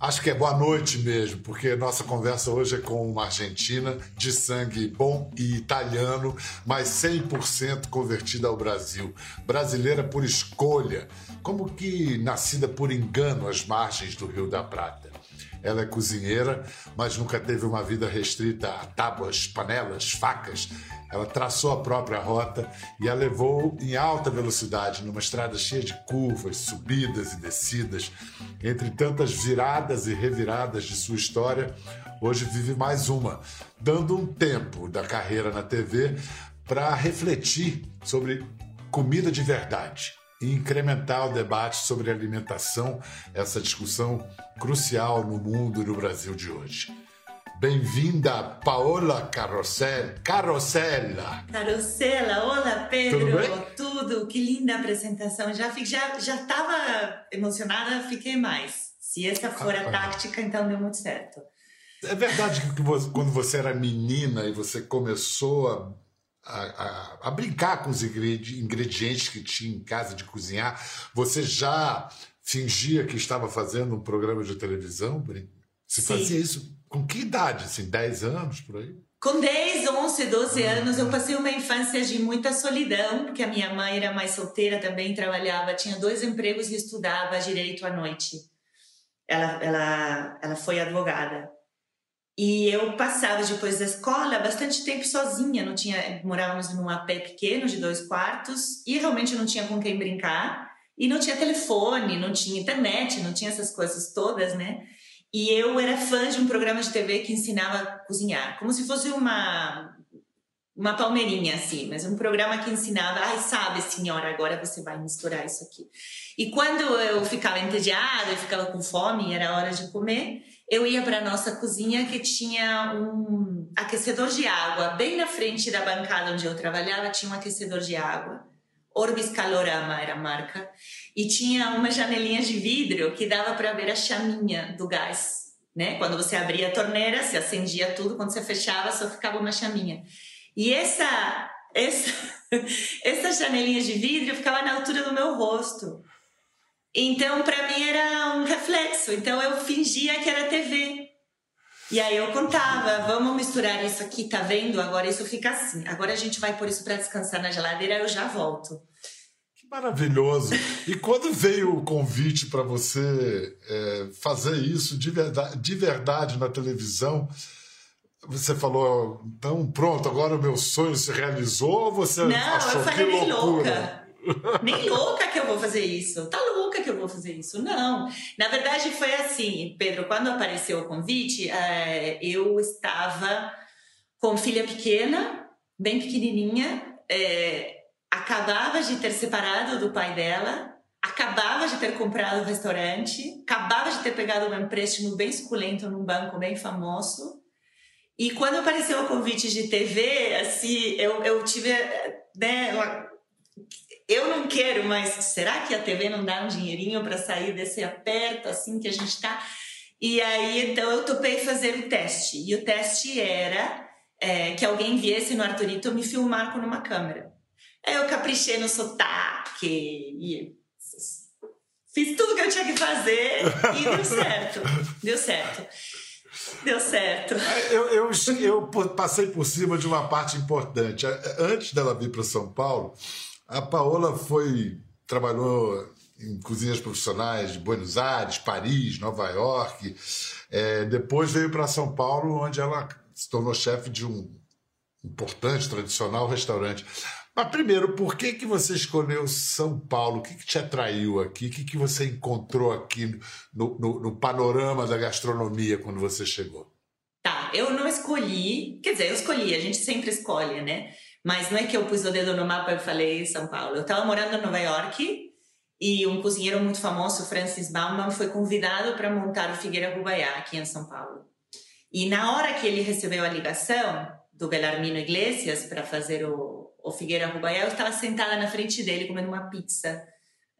Acho que é boa noite mesmo, porque nossa conversa hoje é com uma argentina de sangue bom e italiano, mas 100% convertida ao Brasil. Brasileira por escolha, como que nascida por engano às margens do Rio da Prata. Ela é cozinheira, mas nunca teve uma vida restrita a tábuas, panelas, facas. Ela traçou a própria rota e a levou em alta velocidade numa estrada cheia de curvas, subidas e descidas. Entre tantas viradas e reviradas de sua história, hoje vive mais uma, dando um tempo da carreira na TV para refletir sobre comida de verdade e incrementar o debate sobre alimentação, essa discussão crucial no mundo e no Brasil de hoje. Bem-vinda, Paola Carrossel. Carrossella. Carrossela, olá Pedro. Tudo bem? Tudo, que linda apresentação. Já fi- já já estava emocionada, fiquei mais. Se essa for a Ah, ah. tática, então deu muito certo. É verdade que vo- quando você era menina e você começou a, a, a- a brincar com os ingredi- ingredientes que tinha em casa de cozinhar, você já fingia que estava fazendo um programa de televisão? Você Sim. fazia isso com que idade? Assim, 10 anos por aí? Com 10, 11, 12 anos, eu passei uma infância de muita solidão, porque a minha mãe era mais solteira também, trabalhava, tinha dois empregos e estudava direito à noite. Ela, ela, ela foi advogada. E eu passava depois da escola bastante tempo sozinha, não tinha, morávamos num AP pequeno de dois quartos e realmente não tinha com quem brincar e não tinha telefone, não tinha internet, não tinha essas coisas todas, né? E eu era fã de um programa de TV que ensinava a cozinhar, como se fosse uma uma palmeirinha assim, mas um programa que ensinava, ai, sabe, senhora, agora você vai misturar isso aqui. E quando eu ficava entediada, eu ficava com fome, era hora de comer, eu ia para nossa cozinha que tinha um aquecedor de água bem na frente da bancada onde eu trabalhava, tinha um aquecedor de água. Orbis Calorama era a marca e tinha umas janelinhas de vidro que dava para ver a chaminha do gás, né? Quando você abria a torneira, se acendia tudo, quando você fechava, só ficava uma chaminha. E essa essa essa janelinha de vidro ficava na altura do meu rosto. Então, para mim era um reflexo. Então eu fingia que era TV. E aí eu contava, vamos misturar isso aqui, tá vendo? Agora isso fica assim. Agora a gente vai pôr isso para descansar na geladeira, eu já volto. Que maravilhoso! E quando veio o convite para você é, fazer isso de verdade, de verdade na televisão, você falou, então pronto, agora o meu sonho se realizou ou você Não, achou eu falei que nem loucura? louca. Nem louca que eu vou fazer isso. Tá louca que eu vou fazer isso. Não. Na verdade, foi assim, Pedro, quando apareceu o convite, eh, eu estava com filha pequena, bem pequenininha, eh, acabava de ter separado do pai dela, acabava de ter comprado o restaurante, acabava de ter pegado um empréstimo bem suculento num banco bem famoso. E quando apareceu o convite de TV, assim, eu, eu tive, né, uma- eu não quero, mas será que a TV não dá um dinheirinho para sair desse aperto assim que a gente tá? E aí, então, eu topei fazer o teste. E o teste era é, que alguém viesse no Arthurito me filmar com uma câmera. Aí eu caprichei no sotaque e fiz tudo que eu tinha que fazer e deu certo. Deu certo. Deu certo. Eu, eu, eu po- passei por cima de uma parte importante. Antes dela vir para São Paulo, a Paola foi trabalhou em cozinhas profissionais de Buenos Aires, Paris, Nova York. É, depois veio para São Paulo, onde ela se tornou chefe de um importante, tradicional restaurante. Mas primeiro, por que, que você escolheu São Paulo? O que, que te atraiu aqui? O que, que você encontrou aqui no, no- no panorama da gastronomia quando você chegou? Tá, eu não escolhi, quer dizer, eu escolhi, a gente sempre escolhe, né? Mas não é que eu pus o dedo no mapa e falei São Paulo. Eu estava morando em Nova York e um cozinheiro muito famoso, Francis Bauman, foi convidado para montar o Figueira Rubaiá aqui em São Paulo. E na hora que ele recebeu a ligação do Belarmino Iglesias para fazer o, o Figueira Rubaiá, eu estava sentada na frente dele comendo uma pizza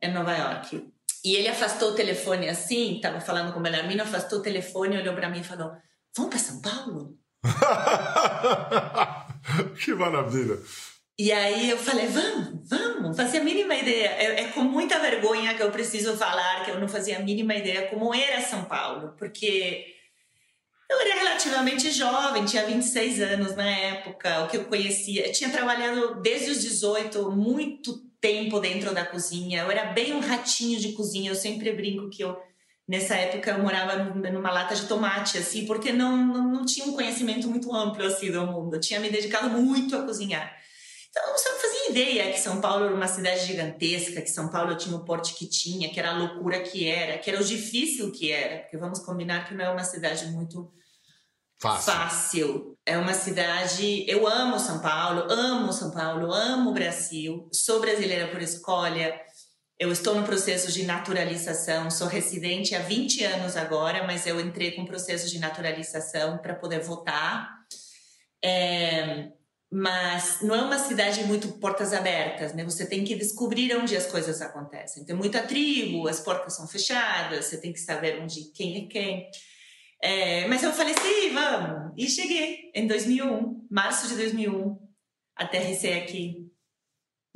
em Nova York. E ele afastou o telefone assim, estava falando com o Bellarmino, afastou o telefone, olhou para mim e falou: Vamos para São Paulo? que maravilha! E aí eu falei, vamos, vamos, fazia a mínima ideia. É, é, com muita vergonha que eu preciso falar que eu não fazia a mínima ideia como era São Paulo, porque eu era relativamente jovem, tinha 26 anos na época, o que eu conhecia. Eu tinha trabalhado desde os 18, muito tempo dentro da cozinha. Eu era bem um ratinho de cozinha. Eu sempre brinco que eu nessa época eu morava numa lata de tomate assim, porque não, não, não tinha um conhecimento muito amplo assim do mundo. Eu tinha me dedicado muito a cozinhar. Então, você não fazia ideia que São Paulo era uma cidade gigantesca, que São Paulo tinha o porte que tinha, que era a loucura que era, que era o difícil que era, porque vamos combinar que não é uma cidade muito fácil. fácil. É uma cidade. Eu amo São Paulo, amo São Paulo, amo o Brasil, sou brasileira por escolha. Eu estou no processo de naturalização, sou residente há 20 anos agora, mas eu entrei com processo de naturalização para poder votar. É, mas não é uma cidade muito portas abertas, né? Você tem que descobrir onde as coisas acontecem. Tem muita tribo, as portas são fechadas, você tem que saber onde quem é quem. É, mas eu falei, sim, vamos. E cheguei em 2001, março de 2001, aterrissei aqui.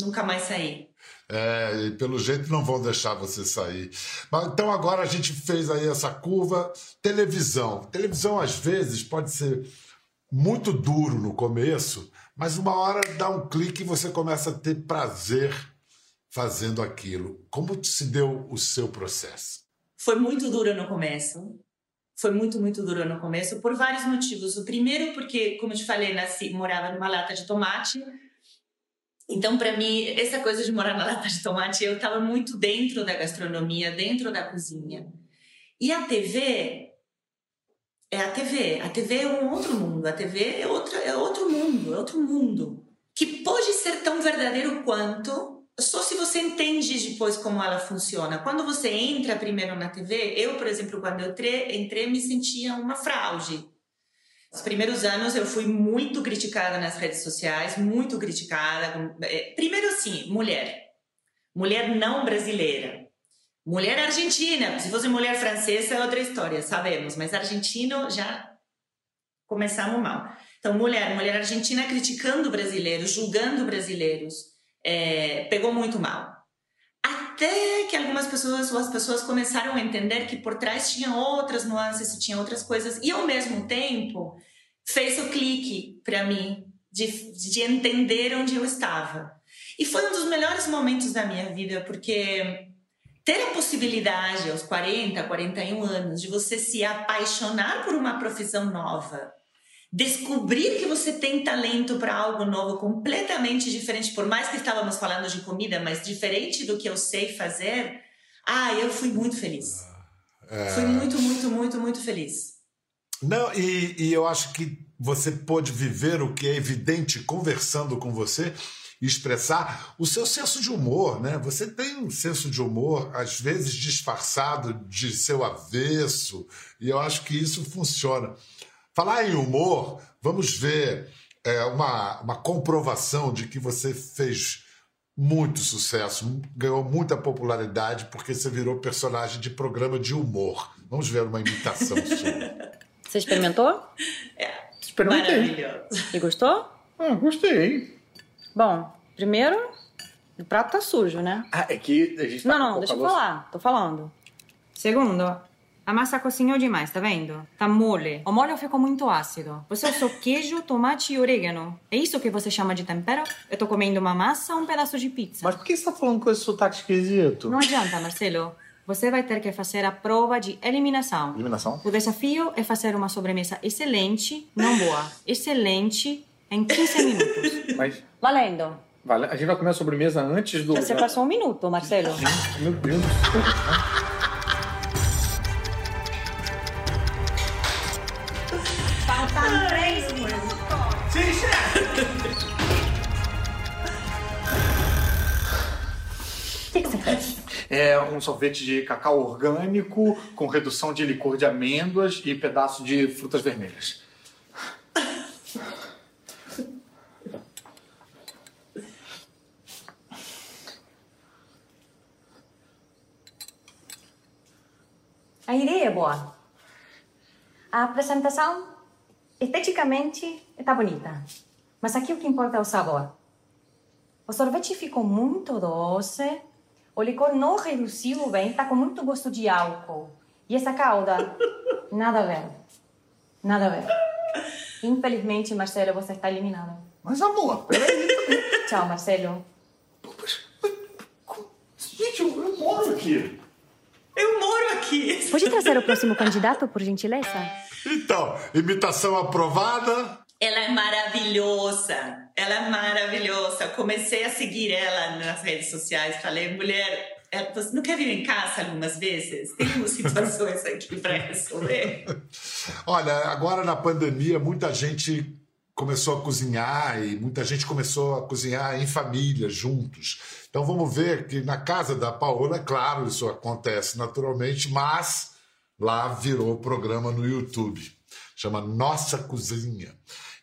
Nunca mais saí. É, e pelo jeito não vão deixar você sair. Mas, então agora a gente fez aí essa curva. Televisão. Televisão às vezes pode ser muito duro no começo, mas uma hora dá um clique e você começa a ter prazer fazendo aquilo. Como se deu o seu processo? Foi muito duro no começo. Foi muito, muito duro no começo por vários motivos. O primeiro porque, como eu te falei, nasci, morava numa lata de tomate. Então, para mim, essa coisa de morar na lata de tomate, eu estava muito dentro da gastronomia, dentro da cozinha. E a TV é a TV. A TV é um outro mundo. A TV é, outra, é outro mundo, é outro mundo. Que pode ser tão verdadeiro quanto, só se você entende depois como ela funciona. Quando você entra primeiro na TV, eu, por exemplo, quando eu entrei me sentia uma fraude. Os primeiros anos eu fui muito criticada nas redes sociais, muito criticada. É, primeiro, assim, mulher. Mulher não brasileira. Mulher argentina, se fosse mulher francesa é outra história, sabemos, mas argentino já começamos mal. Então, mulher, mulher argentina criticando brasileiros, julgando brasileiros, é, pegou muito mal. Até que algumas pessoas, as pessoas começaram a entender que por trás tinha outras nuances, tinha outras coisas, e ao mesmo tempo fez o clique para mim de, de entender onde eu estava. E foi um dos melhores momentos da minha vida, porque ter a possibilidade aos 40, 41 anos de você se apaixonar por uma profissão nova, descobrir que você tem talento para algo novo completamente diferente, por mais que estávamos falando de comida, mas diferente do que eu sei fazer, ah, eu fui muito feliz. É... Fui muito, muito, muito, muito feliz. Não, e, e eu acho que você pôde viver o que é evidente conversando com você expressar o seu senso de humor, né? Você tem um senso de humor, às vezes disfarçado de seu avesso, e eu acho que isso funciona. Falar em humor, vamos ver é, uma, uma comprovação de que você fez muito sucesso, ganhou muita popularidade porque você virou personagem de programa de humor. Vamos ver uma imitação sua. Você experimentou? É. Experimentei. Maravilhoso. E gostou? Ah, gostei. Bom, primeiro, o prato tá sujo, né? Ah, é que a gente tá Não, não, deixa eu falar. Tô falando. Segundo, a massa cozinhou demais, tá vendo? Tá mole. O molho ficou muito ácido. Você usou queijo, tomate e orégano. É isso que você chama de tempero? Eu tô comendo uma massa ou um pedaço de pizza? Mas por que você tá falando com esse sotaque esquisito? Não adianta, Marcelo. Você vai ter que fazer a prova de eliminação. Eliminação? O desafio é fazer uma sobremesa excelente, não boa, excelente, em 15 minutos. Mas Valendo. vale, a gente vai comer a sobremesa antes do. Você passou um minuto, Marcelo. Meu Deus é um sorvete de cacau orgânico com redução de licor de amêndoas e pedaço de frutas vermelhas. A ideia é boa. A apresentação esteticamente está bonita. Mas aqui o que importa é o sabor. O sorvete ficou muito doce, o licor não reduziu bem, está com muito gosto de álcool. E essa calda, nada a ver. Nada a ver. Infelizmente, Marcelo, você está eliminado. Mas, amor, peraí. Tchau, Marcelo. Gente, eu, eu moro aqui. Eu moro aqui. Pode trazer o próximo candidato, por gentileza? Então, imitação aprovada. Ela é maravilhosa. Ela é maravilhosa. Comecei a seguir ela nas redes sociais. Falei, mulher, é, você não quer vir em casa algumas vezes? Tem umas situações aqui para resolver. Olha, agora na pandemia, muita gente começou a cozinhar e muita gente começou a cozinhar em família, juntos. Então vamos ver que na casa da Paola, é claro, isso acontece naturalmente, mas lá virou programa no YouTube. Chama Nossa Cozinha.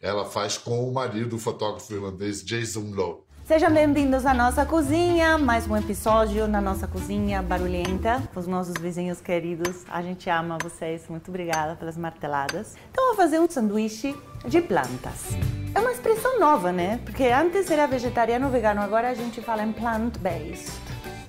Ela faz com o marido, o fotógrafo irlandês Jason Lowe. Sejam bem-vindos à nossa cozinha, mais um episódio na nossa cozinha barulhenta, os nossos vizinhos queridos. A gente ama vocês, muito obrigada pelas marteladas. Então, vou fazer um sanduíche de plantas. É uma expressão nova, né? Porque antes era vegetariano vegano, agora a gente fala em plant-based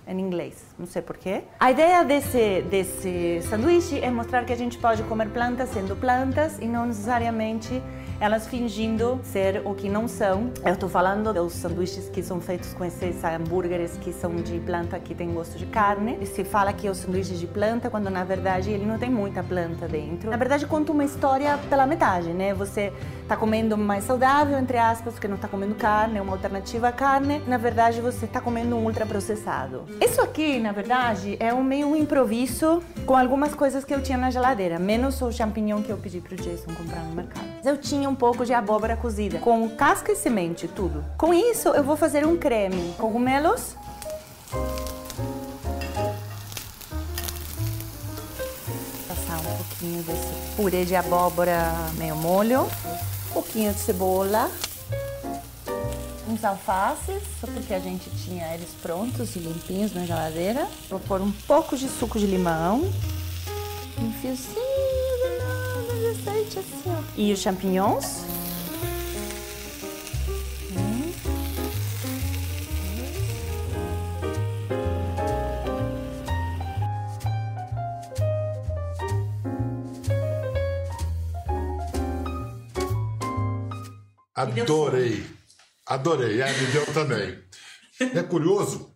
em inglês, não sei porquê. A ideia desse, desse sanduíche é mostrar que a gente pode comer plantas sendo plantas e não necessariamente elas fingindo ser o que não são. Eu estou falando dos sanduíches que são feitos com esses hambúrgueres que são de planta que tem gosto de carne. E se fala que é o sanduíche de planta quando na verdade ele não tem muita planta dentro. Na verdade conta uma história pela metade, né? Você está comendo mais saudável, entre aspas, porque não está comendo carne, é uma alternativa à carne. Na verdade você está comendo um ultraprocessado. Isso aqui, na verdade, é um meio improviso com algumas coisas que eu tinha na geladeira, menos o champignon que eu pedi pro Jason comprar no mercado. Eu tinha um pouco de abóbora cozida, com casca e semente, tudo. Com isso, eu vou fazer um creme. Cogumelos. Passar um pouquinho desse purê de abóbora meio molho. Um pouquinho de cebola. Uns alfaces, só porque a gente tinha eles prontos e limpinhos na geladeira. Vou pôr um pouco de suco de limão. Um fiozinho assim. E os champignons. Hum. Adorei. Adorei. É, me deu também. É curioso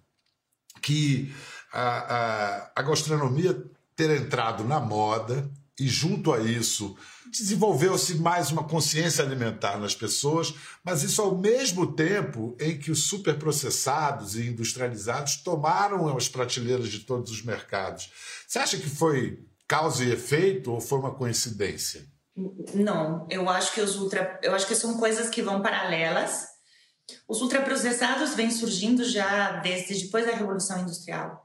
que a, a, a gastronomia ter entrado na moda e, junto a isso, desenvolveu-se mais uma consciência alimentar nas pessoas, mas isso ao mesmo tempo em que os superprocessados e industrializados tomaram as prateleiras de todos os mercados. Você acha que foi causa e efeito ou foi uma coincidência? Não, eu acho que os ultra, eu acho que são coisas que vão paralelas. Os ultraprocessados vêm surgindo já desde depois da Revolução Industrial.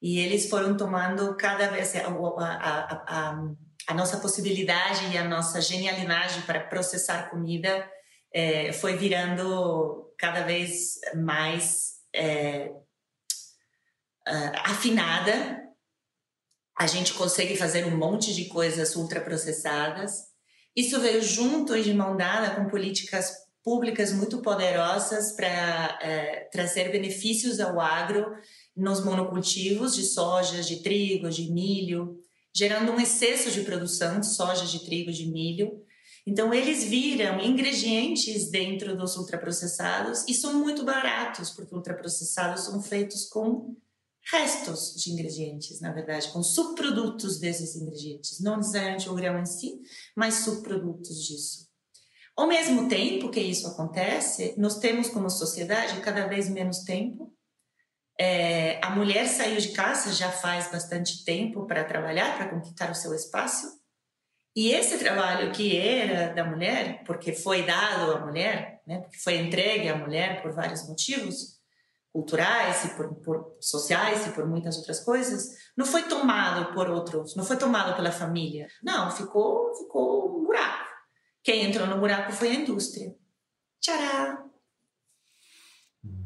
E eles foram tomando cada vez a, a, a, a nossa possibilidade e a nossa genialidade para processar comida é, foi virando cada vez mais é, afinada. A gente consegue fazer um monte de coisas ultraprocessadas. Isso veio junto e de mão dada com políticas públicas muito poderosas para é, trazer benefícios ao agro nos monocultivos de soja, de trigo, de milho, gerando um excesso de produção de soja, de trigo, de milho. Então, eles viram ingredientes dentro dos ultraprocessados e são muito baratos, porque ultraprocessados são feitos com restos de ingredientes, na verdade, com subprodutos desses ingredientes. Não necessariamente o grão em si, mas subprodutos disso. Ao mesmo tempo que isso acontece, nós temos como sociedade cada vez menos tempo é, a mulher saiu de casa já faz bastante tempo para trabalhar, para conquistar o seu espaço. E esse trabalho que era da mulher, porque foi dado à mulher, né, porque foi entregue à mulher por vários motivos culturais e por, por sociais e por muitas outras coisas, não foi tomado por outros, não foi tomado pela família. Não, ficou, ficou um buraco. Quem entrou no buraco foi a indústria. Tchará!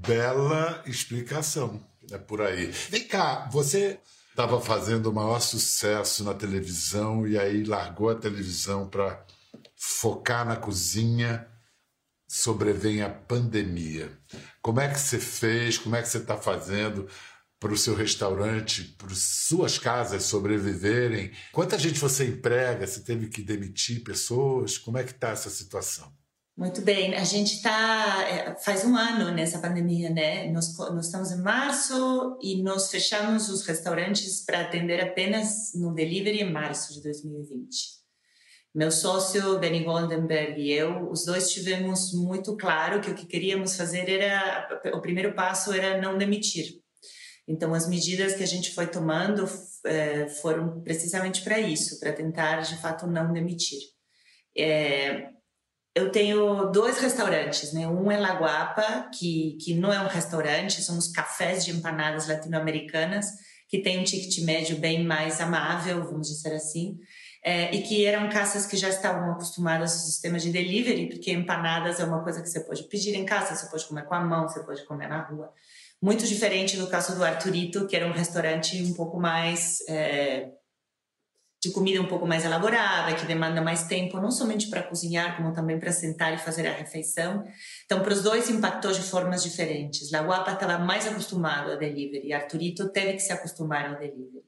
Bela explicação. É por aí. Vem cá, você Estava fazendo o maior sucesso na televisão e aí largou a televisão para focar na cozinha. Sobrevém a pandemia. Como é que você fez? Como é que você está fazendo para o seu restaurante, para suas casas sobreviverem? Quanta gente você emprega? Você teve que demitir pessoas? Como é que está essa situação? Muito bem, a gente está é, faz um ano nessa pandemia, né? Nós, nós estamos em março e nós fechamos os restaurantes para atender apenas no delivery em março de 2020. Meu sócio Benny Goldenberg e eu, os dois tivemos muito claro que o que queríamos fazer era o primeiro passo era não demitir. Então as medidas que a gente foi tomando é, foram precisamente para isso, para tentar de fato não demitir. É, eu tenho dois restaurantes, né? Um é Laguapa, que, que não é um restaurante, são os cafés de empanadas latino-americanas, que tem um ticket médio bem mais amável, vamos dizer assim, é, e que eram casas que já estavam acostumadas ao sistema de delivery, porque empanadas é uma coisa que você pode pedir em casa, você pode comer com a mão, você pode comer na rua. Muito diferente do caso do Arturito, que era um restaurante um pouco mais... É, de comida um pouco mais elaborada, que demanda mais tempo, não somente para cozinhar, como também para sentar e fazer a refeição. Então, para os dois impactou de formas diferentes. La Guapa estava mais acostumado ao delivery, Arturito teve que se acostumar ao delivery.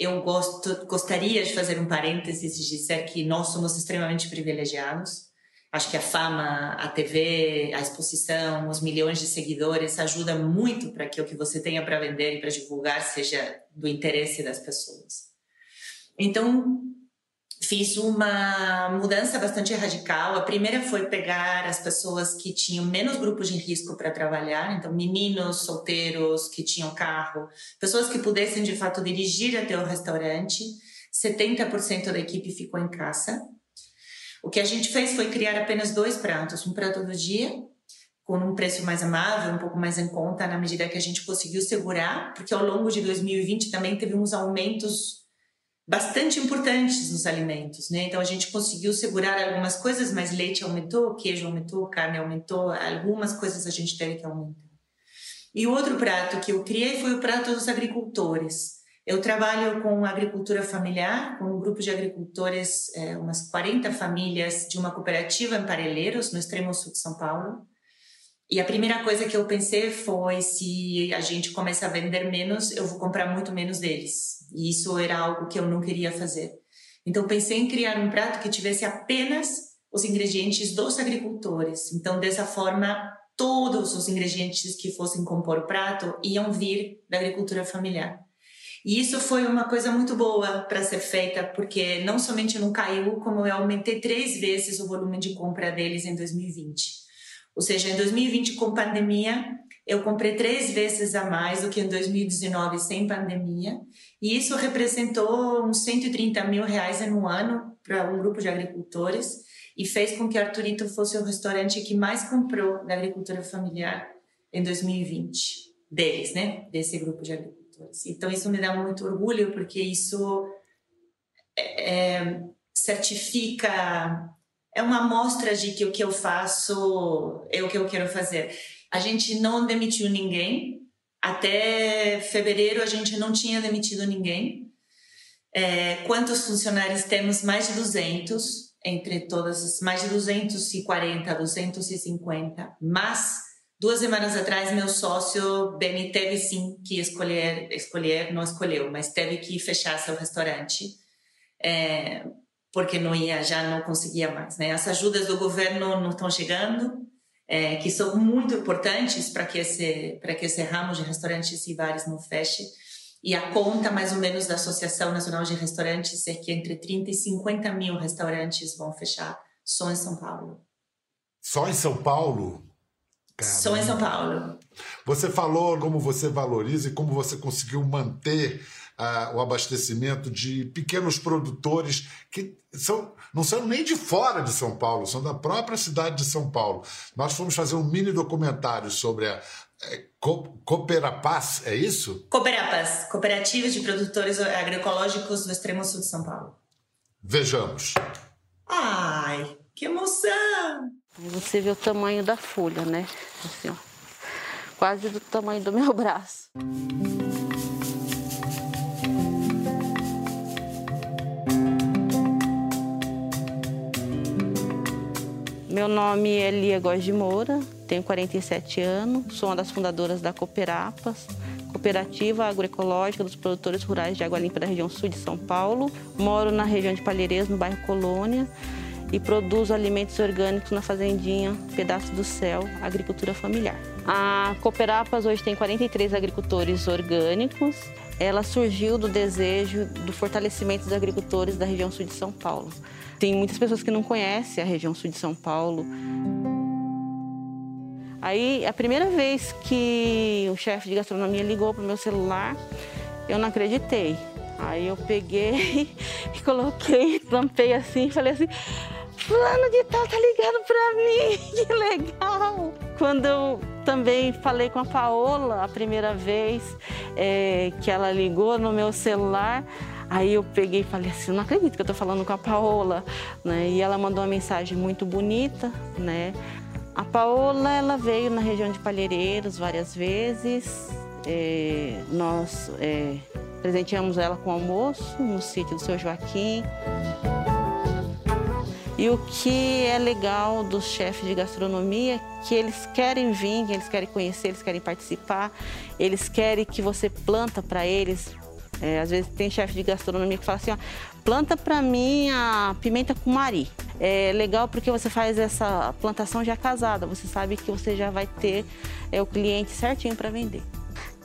Eu gosto, gostaria de fazer um parênteses e dizer que nós somos extremamente privilegiados. Acho que a fama, a TV, a exposição, os milhões de seguidores ajuda muito para que o que você tenha para vender e para divulgar seja do interesse das pessoas. Então, fiz uma mudança bastante radical. A primeira foi pegar as pessoas que tinham menos grupos de risco para trabalhar, então meninos solteiros que tinham carro, pessoas que pudessem de fato dirigir até o restaurante. 70% da equipe ficou em casa. O que a gente fez foi criar apenas dois pratos, um prato do dia com um preço mais amável, um pouco mais em conta, na medida que a gente conseguiu segurar, porque ao longo de 2020 também teve uns aumentos bastante importantes nos alimentos, né? Então a gente conseguiu segurar algumas coisas, mas leite aumentou, queijo aumentou, carne aumentou, algumas coisas a gente teve que aumentar. E o outro prato que eu criei foi o prato dos agricultores. Eu trabalho com agricultura familiar, com um grupo de agricultores, é, umas 40 famílias de uma cooperativa em Parelheiros, no extremo sul de São Paulo. E a primeira coisa que eu pensei foi: se a gente começa a vender menos, eu vou comprar muito menos deles. E isso era algo que eu não queria fazer. Então pensei em criar um prato que tivesse apenas os ingredientes dos agricultores. Então dessa forma, todos os ingredientes que fossem compor o prato iam vir da agricultura familiar. E isso foi uma coisa muito boa para ser feita, porque não somente não caiu, como eu aumentei três vezes o volume de compra deles em 2020. Ou seja, em 2020, com pandemia, eu comprei três vezes a mais do que em 2019 sem pandemia. E isso representou uns 130 mil reais em um ano para um grupo de agricultores e fez com que Arturito fosse o restaurante que mais comprou da agricultura familiar em 2020 deles, né? Desse grupo de agricultores. Então isso me dá muito orgulho porque isso é, é certifica é uma amostra de que o que eu faço é o que eu quero fazer. A gente não demitiu ninguém. Até fevereiro a gente não tinha demitido ninguém. É, quantos funcionários temos? Mais de 200 entre todas, mais de 240, 250. Mas duas semanas atrás meu sócio Benny teve sim que escolher, escolher, não escolheu, mas teve que fechar seu restaurante. É, porque não ia, já não conseguia mais. Né? As ajudas do governo não estão chegando, é, que são muito importantes para que esse para que esse ramo de restaurantes e bares não feche. E a conta, mais ou menos, da Associação Nacional de Restaurantes é que entre 30 e 50 mil restaurantes vão fechar só em São Paulo. Só em São Paulo? Caramba. Só em São Paulo. Você falou como você valoriza e como você conseguiu manter o abastecimento de pequenos produtores que são, não são nem de fora de São Paulo, são da própria cidade de São Paulo. Nós fomos fazer um mini documentário sobre a é, Co Cooperapaz, é isso? Cooperapaz, Cooperativa de Produtores Agroecológicos do Extremo Sul de São Paulo. Vejamos. Ai, que emoção! Você vê o tamanho da folha, né? Assim, ó. Quase do tamanho do meu braço. Meu nome é Lia Góes de Moura, tenho 47 anos, sou uma das fundadoras da Cooperapas, Cooperativa Agroecológica dos Produtores Rurais de Água Limpa da região sul de São Paulo. Moro na região de Palheiras, no bairro Colônia, e produzo alimentos orgânicos na fazendinha Pedaço do Céu, Agricultura Familiar. A Cooperapas hoje tem 43 agricultores orgânicos. Ela surgiu do desejo do fortalecimento dos agricultores da região sul de São Paulo. Tem muitas pessoas que não conhecem a região sul de São Paulo. Aí, a primeira vez que o chefe de gastronomia ligou para o meu celular, eu não acreditei. Aí eu peguei e coloquei, tampei assim e falei assim: Fulano de tal tá ligando para mim, que legal! Quando eu também falei com a Paola a primeira vez é, que ela ligou no meu celular, Aí eu peguei e falei assim, não acredito que eu estou falando com a Paola, né? E ela mandou uma mensagem muito bonita, né? A Paola, ela veio na região de Palheireiros várias vezes. É, nós é, presenteamos ela com almoço no sítio do seu Joaquim. E o que é legal dos chefes de gastronomia é que eles querem vir, eles querem conhecer, eles querem participar, eles querem que você planta para eles é, às vezes tem chefe de gastronomia que fala assim, ó, planta para mim a pimenta com mari. É legal porque você faz essa plantação já casada, você sabe que você já vai ter é, o cliente certinho para vender.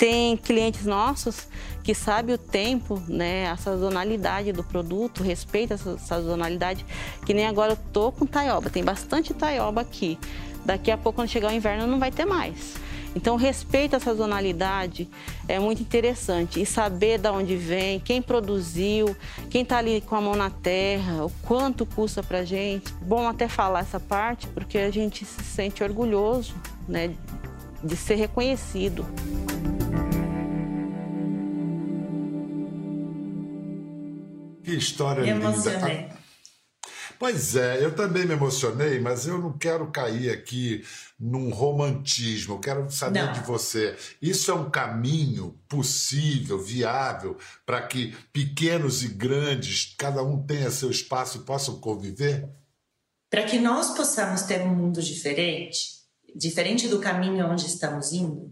Tem clientes nossos que sabem o tempo, né, a sazonalidade do produto, respeita essa sazonalidade, que nem agora eu tô com taioba, tem bastante taioba aqui. Daqui a pouco, quando chegar o inverno, não vai ter mais. Então, respeito à sazonalidade é muito interessante e saber de onde vem, quem produziu, quem está ali com a mão na terra, o quanto custa para gente. Bom até falar essa parte porque a gente se sente orgulhoso, né, de ser reconhecido. Que história Me linda. emocionei. Pois é, eu também me emocionei, mas eu não quero cair aqui num romantismo. Eu quero saber Não. de você. Isso é um caminho possível, viável, para que pequenos e grandes, cada um tenha seu espaço e possam conviver? Para que nós possamos ter um mundo diferente, diferente do caminho onde estamos indo,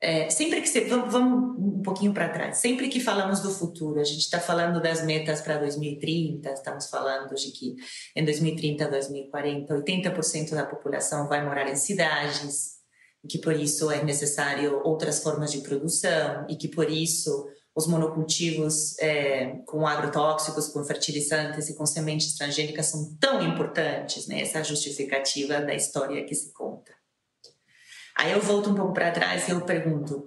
é, sempre que se, vamos, vamos um pouquinho para trás, sempre que falamos do futuro, a gente está falando das metas para 2030, estamos falando de que em 2030, 2040, 80% da população vai morar em cidades, e que por isso é necessário outras formas de produção e que por isso os monocultivos é, com agrotóxicos, com fertilizantes e com sementes transgênicas são tão importantes, né? Essa justificativa da história que se conta. Aí eu volto um pouco para trás e eu pergunto: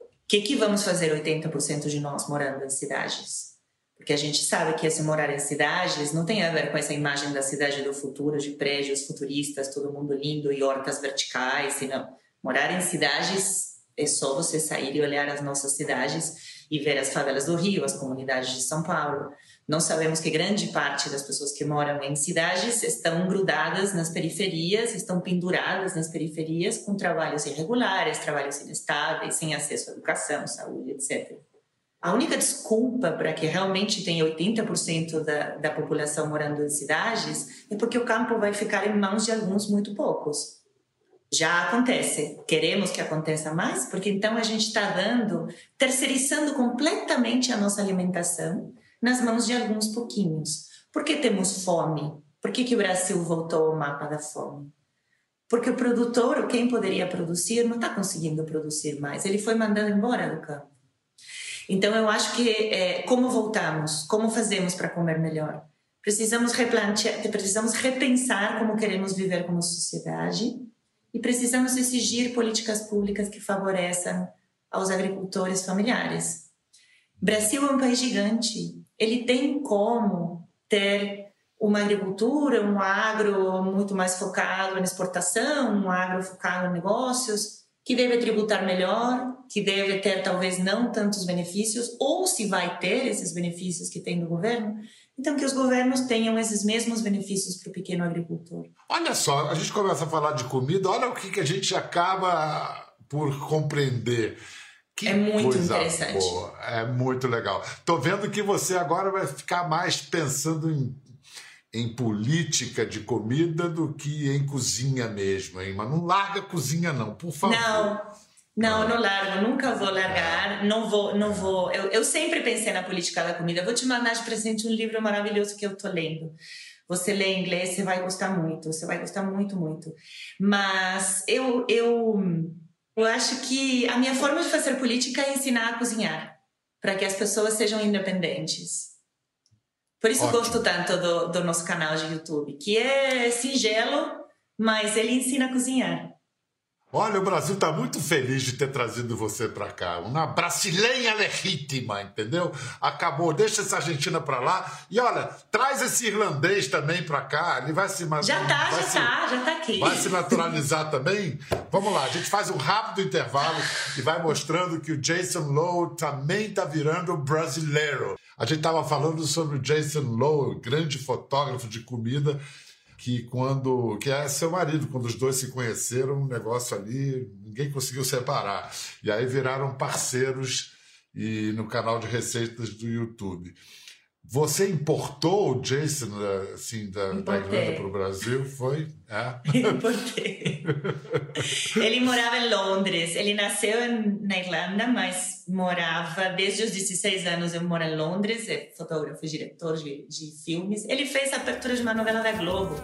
o que, que vamos fazer 80% de nós morando em cidades? Porque a gente sabe que esse morar em cidades não tem a ver com essa imagem da cidade do futuro, de prédios futuristas, todo mundo lindo e hortas verticais, não. Morar em cidades é só você sair e olhar as nossas cidades e ver as favelas do Rio, as comunidades de São Paulo. Nós sabemos que grande parte das pessoas que moram em cidades estão grudadas nas periferias, estão penduradas nas periferias com trabalhos irregulares, trabalhos inestáveis, sem acesso à educação, saúde, etc. A única desculpa para que realmente tenha 80% da, da população morando em cidades é porque o campo vai ficar em mãos de alguns muito poucos. Já acontece. Queremos que aconteça mais, porque então a gente está dando, terceirizando completamente a nossa alimentação nas mãos de alguns pouquinhos. Por que temos fome? Por que, que o Brasil voltou ao mapa da fome? Porque o produtor, quem poderia produzir, não está conseguindo produzir mais. Ele foi mandado embora do campo. Então, eu acho que é, como voltamos? Como fazemos para comer melhor? Precisamos replantear, precisamos repensar como queremos viver como sociedade e precisamos exigir políticas públicas que favoreçam aos agricultores familiares. Brasil é um país gigante. Ele tem como ter uma agricultura, um agro muito mais focado em exportação, um agro focado em negócios, que deve tributar melhor, que deve ter talvez não tantos benefícios, ou se vai ter esses benefícios que tem do governo, então que os governos tenham esses mesmos benefícios para o pequeno agricultor. Olha só, a gente começa a falar de comida, olha o que, que a gente acaba por compreender. Que É muito interessante. Boa, é muito legal. Tô vendo que você agora vai ficar mais pensando em em política de comida do que em cozinha mesmo, hein? Mas não larga a cozinha, não, por favor. Não, não, não largo, nunca vou largar, não vou, não vou. Eu, eu sempre pensei na política da comida. Vou te mandar de presente um livro maravilhoso que eu tô lendo. Você lê em inglês, você vai gostar muito, você vai gostar muito, muito. Mas eu, eu, eu acho que a minha forma de fazer política é ensinar a cozinhar, para que as pessoas sejam independentes. Por isso Ótimo. gosto tanto do, do nosso canal de YouTube, que é singelo, mas ele ensina a cozinhar. Olha, o Brasil está muito feliz de ter trazido você para cá. Uma brasileira legítima, entendeu? Acabou, deixa essa Argentina para lá. E olha, traz esse irlandês também para cá. Ele vai se Já tá, vai já se- tá, já tá aqui. Vai se naturalizar também? Vamos lá, a gente faz um rápido intervalo e vai mostrando que o Jason Lowe também está virando brasileiro. A gente estava falando sobre o Jason Lowe, grande fotógrafo de comida, que quando que é seu marido, quando os dois se conheceram, um negócio ali, ninguém conseguiu separar. E aí viraram parceiros e no canal de receitas do YouTube. Você importou o Jason assim, da, da. Irlanda para o Brasil? Foi? É. Importei. Ele morava em Londres. Ele nasceu na Irlanda, mas morava desde os 16 anos. Eu moro em Londres. É fotógrafo, diretor de, de filmes. Ele fez a abertura de uma novela da Globo.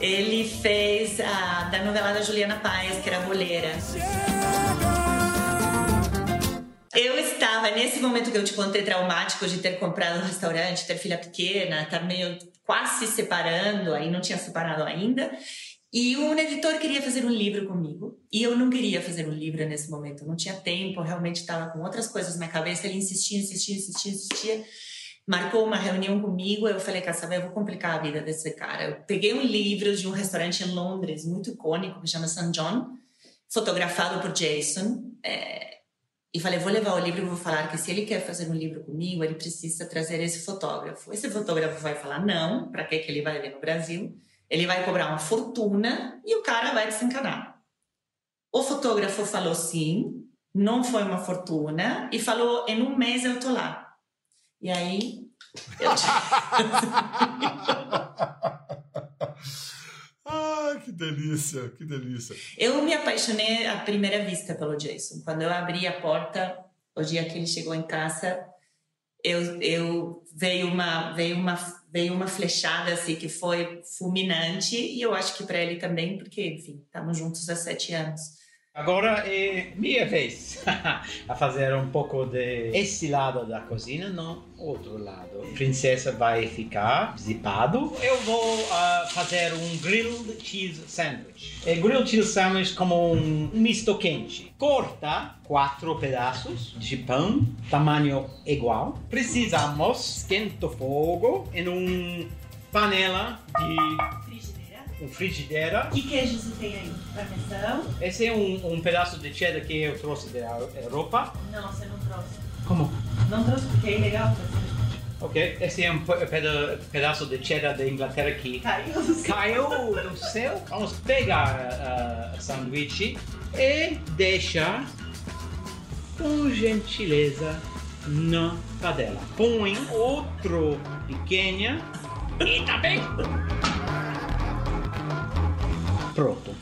Ele fez a da novela da Juliana Paes, que era Boleira. Eu estava nesse momento que eu te contei traumático de ter comprado um restaurante, ter filha pequena, estar meio quase se separando, aí não tinha separado ainda. E um editor queria fazer um livro comigo. E eu não queria fazer um livro nesse momento. Não tinha tempo, realmente estava com outras coisas na cabeça. Ele insistia, insistia, insistia, insistia. Marcou uma reunião comigo. Eu falei, quer saber, eu vou complicar a vida desse cara. Eu peguei um livro de um restaurante em Londres, muito icônico, que chama St. John, fotografado por Jason. É, e falei, vou levar o livro e vou falar que se ele quer fazer um livro comigo, ele precisa trazer esse fotógrafo. Esse fotógrafo vai falar não, para que que ele vai ver no Brasil? Ele vai cobrar uma fortuna e o cara vai desencanar. O fotógrafo falou sim, não foi uma fortuna, e falou, em um mês eu tô lá. E aí, eu delícia, que delícia. Eu me apaixonei à primeira vista pelo Jason. Quando eu abri a porta, o dia que ele chegou em casa, eu, eu veio uma veio uma veio uma flechada assim que foi fulminante e eu acho que para ele também, porque enfim, estamos juntos há sete anos. Agora é minha vez a fazer um pouco de esse lado da cozinha, não outro lado. A princesa vai ficar zipado. Eu vou ah, fazer um grilled cheese sandwich. É grilled cheese sandwich como um misto quente. Corta quatro pedaços de pão, tamanho igual. Precisamos esquenta o fogo em uma panela de um frigideira Que queijo você tem aí? Parmesão? esse é um, um pedaço de cheddar que eu trouxe da Europa. Não, você não trouxe. Como? Não trouxe porque é ilegal Ok, esse é um pe- peda- pedaço de cheddar da Inglaterra que Caiu. caiu do céu. Vamos pegar o sanduíche e deixar com gentileza na panela. Põe outro pequena e também. Pronto.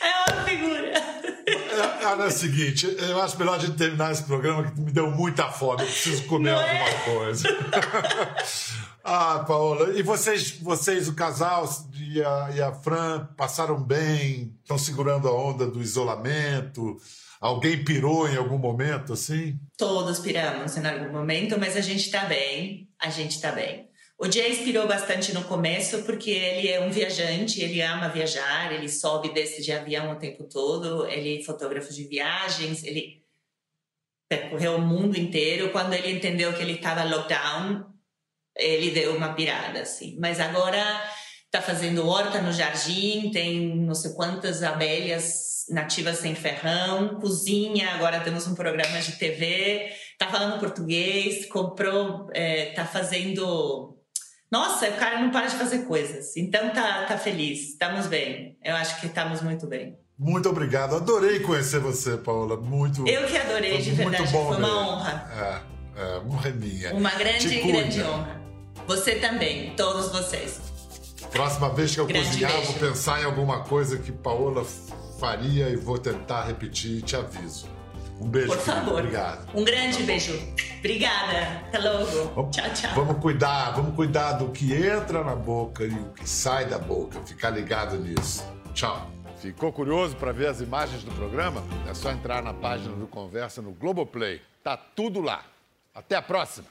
É uma figura. É, Olha, é o seguinte, eu acho melhor a gente terminar esse programa que me deu muita fome. Eu preciso comer Não é? alguma coisa. ah, Paola, e vocês, vocês o casal e a, e a Fran, passaram bem? Estão segurando a onda do isolamento? Alguém pirou em algum momento, assim? Todos piramos em algum momento, mas a gente tá bem. A gente tá bem. O Jay pirou bastante no começo porque ele é um viajante, ele ama viajar, ele sobe e de avião o tempo todo, ele é fotógrafo de viagens, ele percorreu o mundo inteiro. Quando ele entendeu que ele estava lockdown, ele deu uma pirada, assim. Mas agora tá fazendo horta no jardim, tem não sei quantas abelhas nativas sem ferrão, cozinha, agora temos um programa de TV, tá falando português, comprou, é, tá fazendo... Nossa, o cara não para de fazer coisas. Então tá, tá feliz, estamos bem. Eu acho que estamos muito bem. Muito obrigado. Adorei conhecer você, Paola. Muito. Eu que adorei, de muito verdade. bom Foi uma mesmo. honra. É, é, honra minha. Uma grande, grande honra. Você também, todos vocês. Próxima vez que eu Grande cozinhar, beijo. vou pensar em alguma coisa que Paola faria e vou tentar repetir e te aviso. Um beijo, Por favor. Obrigado. Um grande beijo. Obrigada. Até logo. Vamos, Tchau, tchau. Vamos cuidar, vamos cuidar do que entra na boca e o que sai da boca. Ficar ligado nisso. Tchau. Ficou curioso para ver as imagens do programa? É só entrar na página do Conversa no Globoplay. Tá tudo lá. Até a próxima.